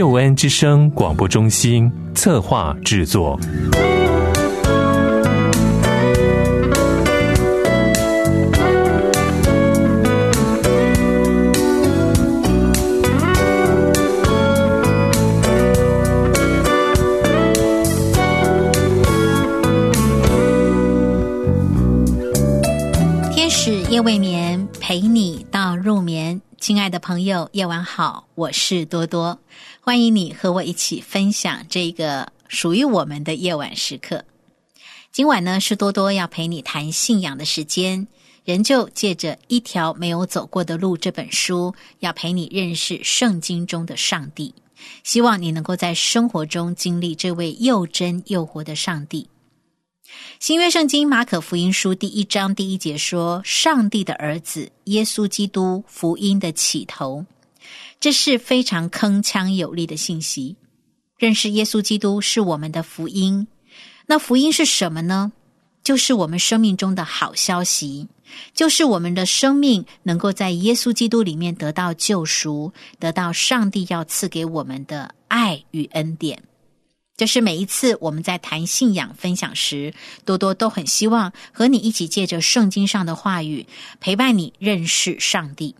救恩之声广播中心策划制作。天使夜未眠，陪你到入眠。亲爱的朋友，夜晚好，我是多多，欢迎你和我一起分享这个属于我们的夜晚时刻。今晚呢，是多多要陪你谈信仰的时间，仍旧借着《一条没有走过的路》这本书，要陪你认识圣经中的上帝。希望你能够在生活中经历这位又真又活的上帝。新约圣经马可福音书第一章第一节说：“上帝的儿子耶稣基督，福音的起头。”这是非常铿锵有力的信息。认识耶稣基督是我们的福音。那福音是什么呢？就是我们生命中的好消息，就是我们的生命能够在耶稣基督里面得到救赎，得到上帝要赐给我们的爱与恩典。这是每一次我们在谈信仰分享时，多多都很希望和你一起借着圣经上的话语，陪伴你认识上帝。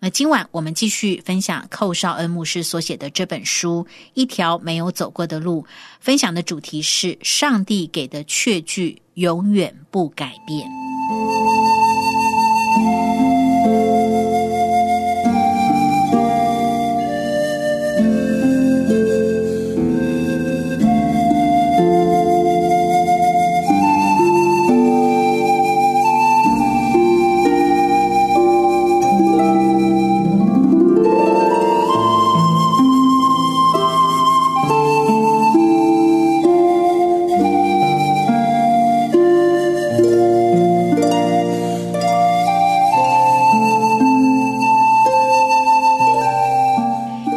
那今晚我们继续分享寇绍恩牧师所写的这本书《一条没有走过的路》，分享的主题是上帝给的确据永远不改变。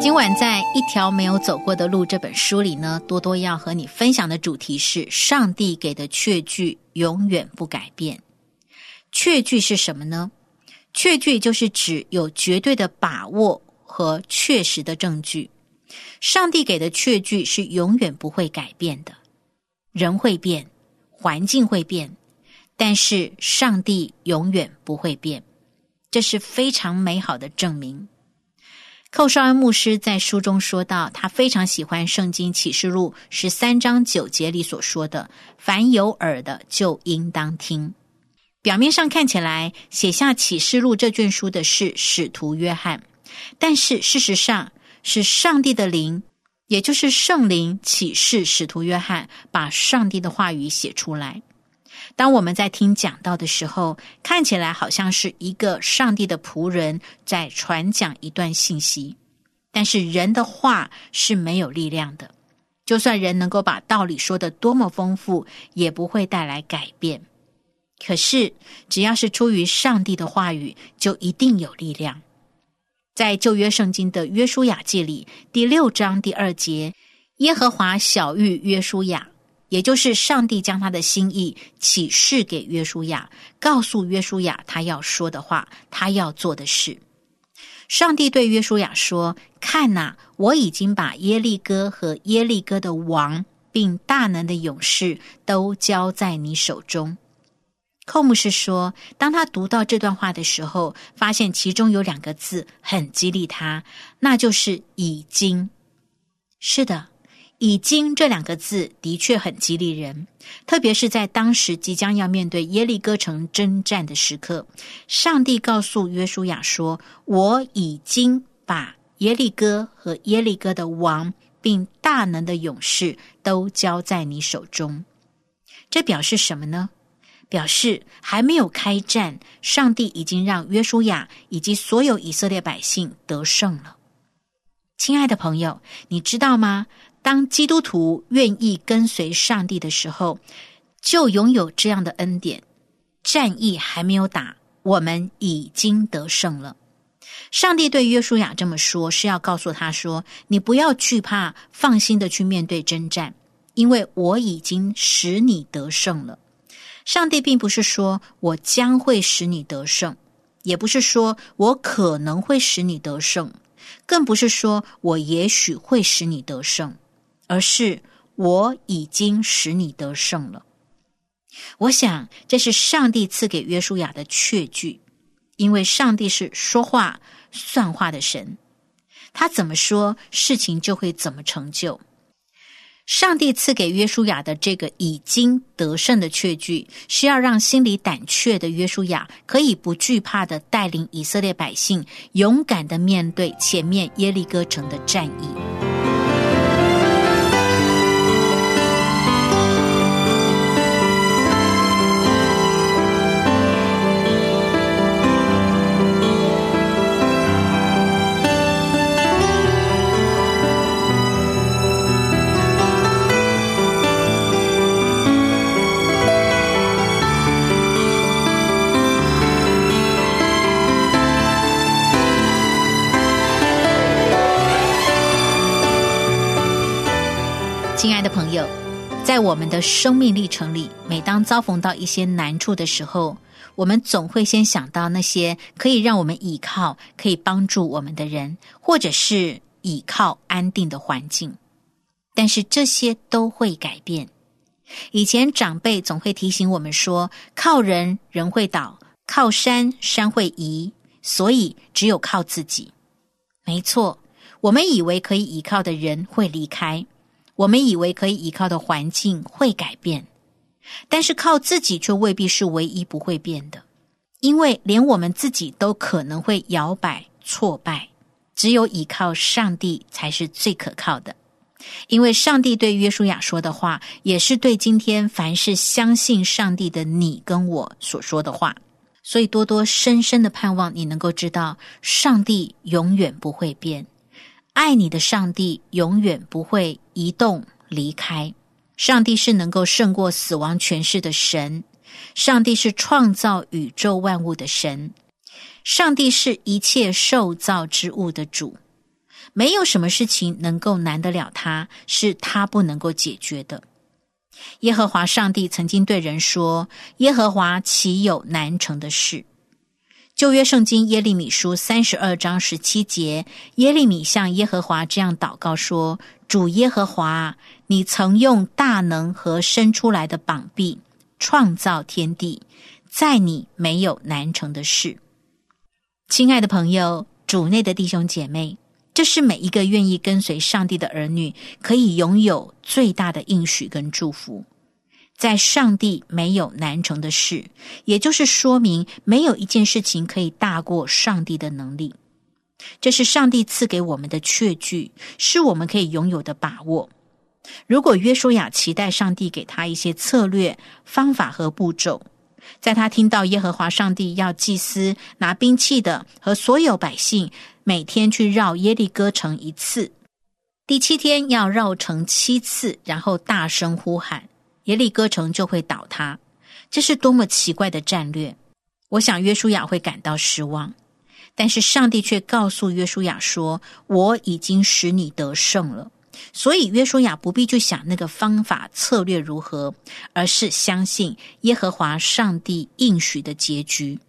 今晚在《一条没有走过的路》这本书里呢，多多要和你分享的主题是上帝给的确据永远不改变。确据是什么呢？确据就是指有绝对的把握和确实的证据。上帝给的确据是永远不会改变的。人会变，环境会变，但是上帝永远不会变，这是非常美好的证明。寇绍恩牧师在书中说到，他非常喜欢《圣经启示录》十三章九节里所说的：“凡有耳的，就应当听。”表面上看起来，写下《启示录》这卷书的是使徒约翰，但是事实上是上帝的灵，也就是圣灵启示使徒约翰，把上帝的话语写出来。当我们在听讲道的时候，看起来好像是一个上帝的仆人在传讲一段信息，但是人的话是没有力量的。就算人能够把道理说得多么丰富，也不会带来改变。可是，只要是出于上帝的话语，就一定有力量。在旧约圣经的约书亚记里第六章第二节，耶和华小谕约书亚。也就是上帝将他的心意启示给约书亚，告诉约书亚他要说的话，他要做的事。上帝对约书亚说：“看呐，我已经把耶利哥和耶利哥的王，并大能的勇士都交在你手中。”寇牧师说，当他读到这段话的时候，发现其中有两个字很激励他，那就是“已经”。是的。已经这两个字的确很激励人，特别是在当时即将要面对耶利哥城征战的时刻，上帝告诉约书亚说：“我已经把耶利哥和耶利哥的王，并大能的勇士都交在你手中。”这表示什么呢？表示还没有开战，上帝已经让约书亚以及所有以色列百姓得胜了。亲爱的朋友，你知道吗？当基督徒愿意跟随上帝的时候，就拥有这样的恩典。战役还没有打，我们已经得胜了。上帝对约书亚这么说，是要告诉他说：“你不要惧怕，放心的去面对征战，因为我已经使你得胜了。”上帝并不是说我将会使你得胜，也不是说我可能会使你得胜，更不是说我也许会使你得胜，而是我已经使你得胜了。我想，这是上帝赐给约书亚的确据，因为上帝是说话算话的神，他怎么说，事情就会怎么成就。上帝赐给约书亚的这个已经得胜的确据，是要让心里胆怯的约书亚可以不惧怕的带领以色列百姓，勇敢的面对前面耶利哥城的战役。朋友，在我们的生命历程里，每当遭逢到一些难处的时候，我们总会先想到那些可以让我们依靠、可以帮助我们的人，或者是依靠安定的环境。但是这些都会改变。以前长辈总会提醒我们说：“靠人人会倒，靠山山会移，所以只有靠自己。”没错，我们以为可以依靠的人会离开。我们以为可以依靠的环境会改变，但是靠自己却未必是唯一不会变的，因为连我们自己都可能会摇摆挫败，只有依靠上帝才是最可靠的。因为上帝对约书亚说的话，也是对今天凡是相信上帝的你跟我所说的话，所以多多深深的盼望你能够知道，上帝永远不会变。爱你的上帝永远不会移动离开。上帝是能够胜过死亡权势的神，上帝是创造宇宙万物的神，上帝是一切受造之物的主。没有什么事情能够难得了他，是他不能够解决的。耶和华上帝曾经对人说：“耶和华岂有难成的事？”旧约圣经耶利米书三十二章十七节，耶利米向耶和华这样祷告说：“主耶和华，你曾用大能和伸出来的膀臂创造天地，在你没有难成的事。”亲爱的朋友，主内的弟兄姐妹，这是每一个愿意跟随上帝的儿女可以拥有最大的应许跟祝福。在上帝没有难成的事，也就是说明没有一件事情可以大过上帝的能力。这是上帝赐给我们的确据，是我们可以拥有的把握。如果约书亚期待上帝给他一些策略、方法和步骤，在他听到耶和华上帝要祭司拿兵器的和所有百姓每天去绕耶利哥城一次，第七天要绕城七次，然后大声呼喊。耶利哥城就会倒塌，这是多么奇怪的战略！我想约书亚会感到失望，但是上帝却告诉约书亚说：“我已经使你得胜了。”所以约书亚不必去想那个方法策略如何，而是相信耶和华上帝应许的结局。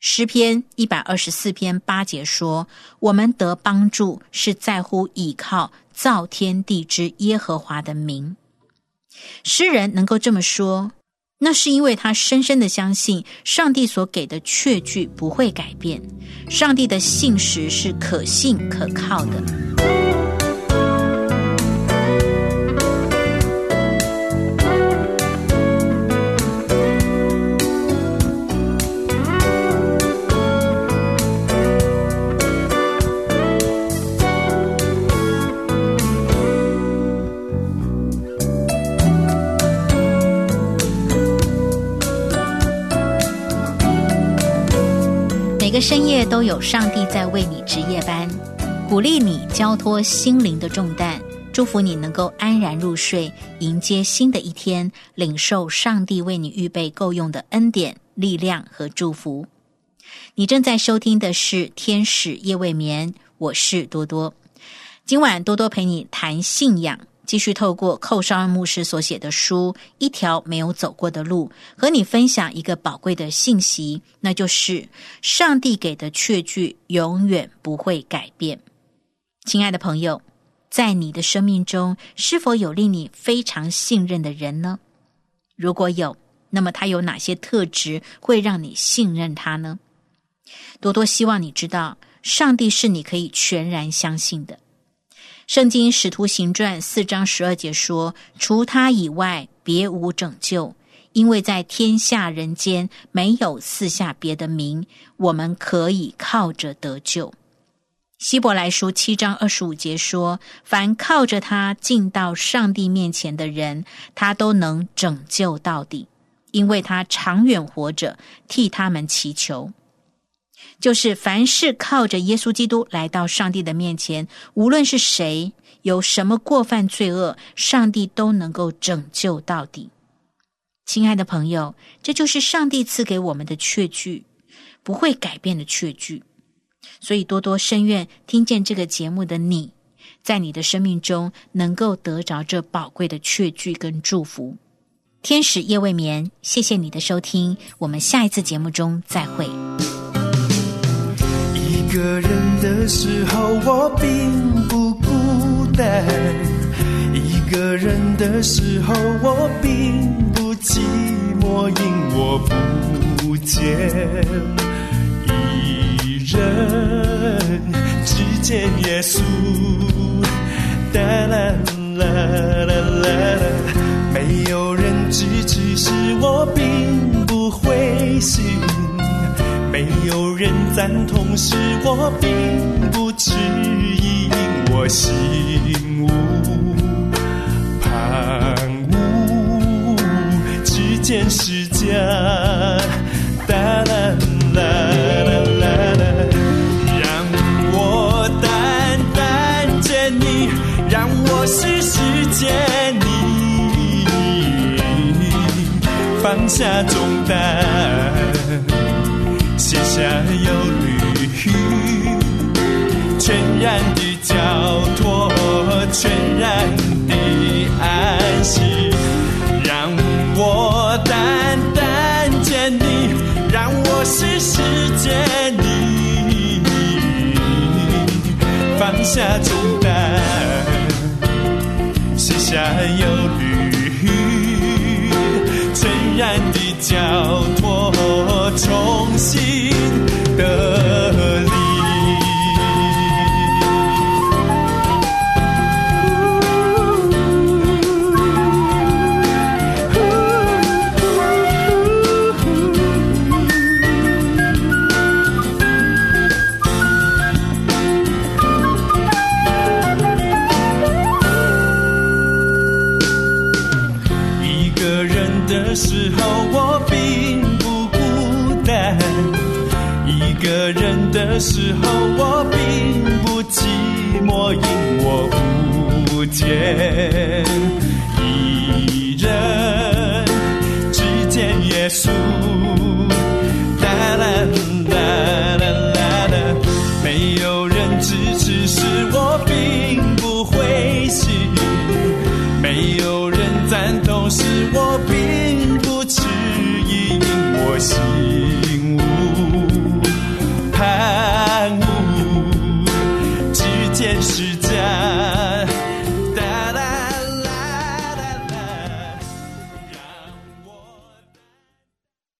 诗篇一百二十四篇八节说：“我们得帮助是在乎倚靠造天地之耶和华的名。”诗人能够这么说，那是因为他深深的相信上帝所给的确据不会改变，上帝的信实是可信可靠的。每个深夜都有上帝在为你值夜班，鼓励你交托心灵的重担，祝福你能够安然入睡，迎接新的一天，领受上帝为你预备够用的恩典、力量和祝福。你正在收听的是《天使夜未眠》，我是多多。今晚多多陪你谈信仰，继续透过寇绍恩牧师所写的书《一条没有走过的路》，和你分享一个宝贵的信息，那就是上帝给的确据永远不会改变。亲爱的朋友，在你的生命中，是否有令你非常信任的人呢？如果有，那么他有哪些特质会让你信任他呢？多多希望你知道，上帝是你可以全然相信的。圣经使徒行传四章十二节说：“除他以外，别无拯救，因为在天下人间没有四下别的名，我们可以靠着得救。”希伯来书七章二十五节说：“凡靠着他进到上帝面前的人，他都能拯救到底，因为他长远活着，替他们祈求。”就是凡是靠着耶稣基督来到上帝的面前，无论是谁有什么过犯罪恶，上帝都能够拯救到底。亲爱的朋友，这就是上帝赐给我们的确据，不会改变的确据。所以多多深愿听见这个节目的你，在你的生命中能够得着这宝贵的确据跟祝福。天使夜未眠，谢谢你的收听，我们下一次节目中再会。个人的时候，我并不孤单；一个人的时候，我并不寂寞，因我不见一人只见耶稣。哒啦啦啦啦啦，没有人支持，使我并不灰心。有人赞同，时我并不迟疑，我心无旁骛，只见世家，哒啦啦啦啦啦，让我单单见你，让我时时见你，放下重担。卸下忧虑，全然的交托，全然的安息，让我单单见你，让我时时见你，放下重担，卸下忧虑，全然的交托。重新的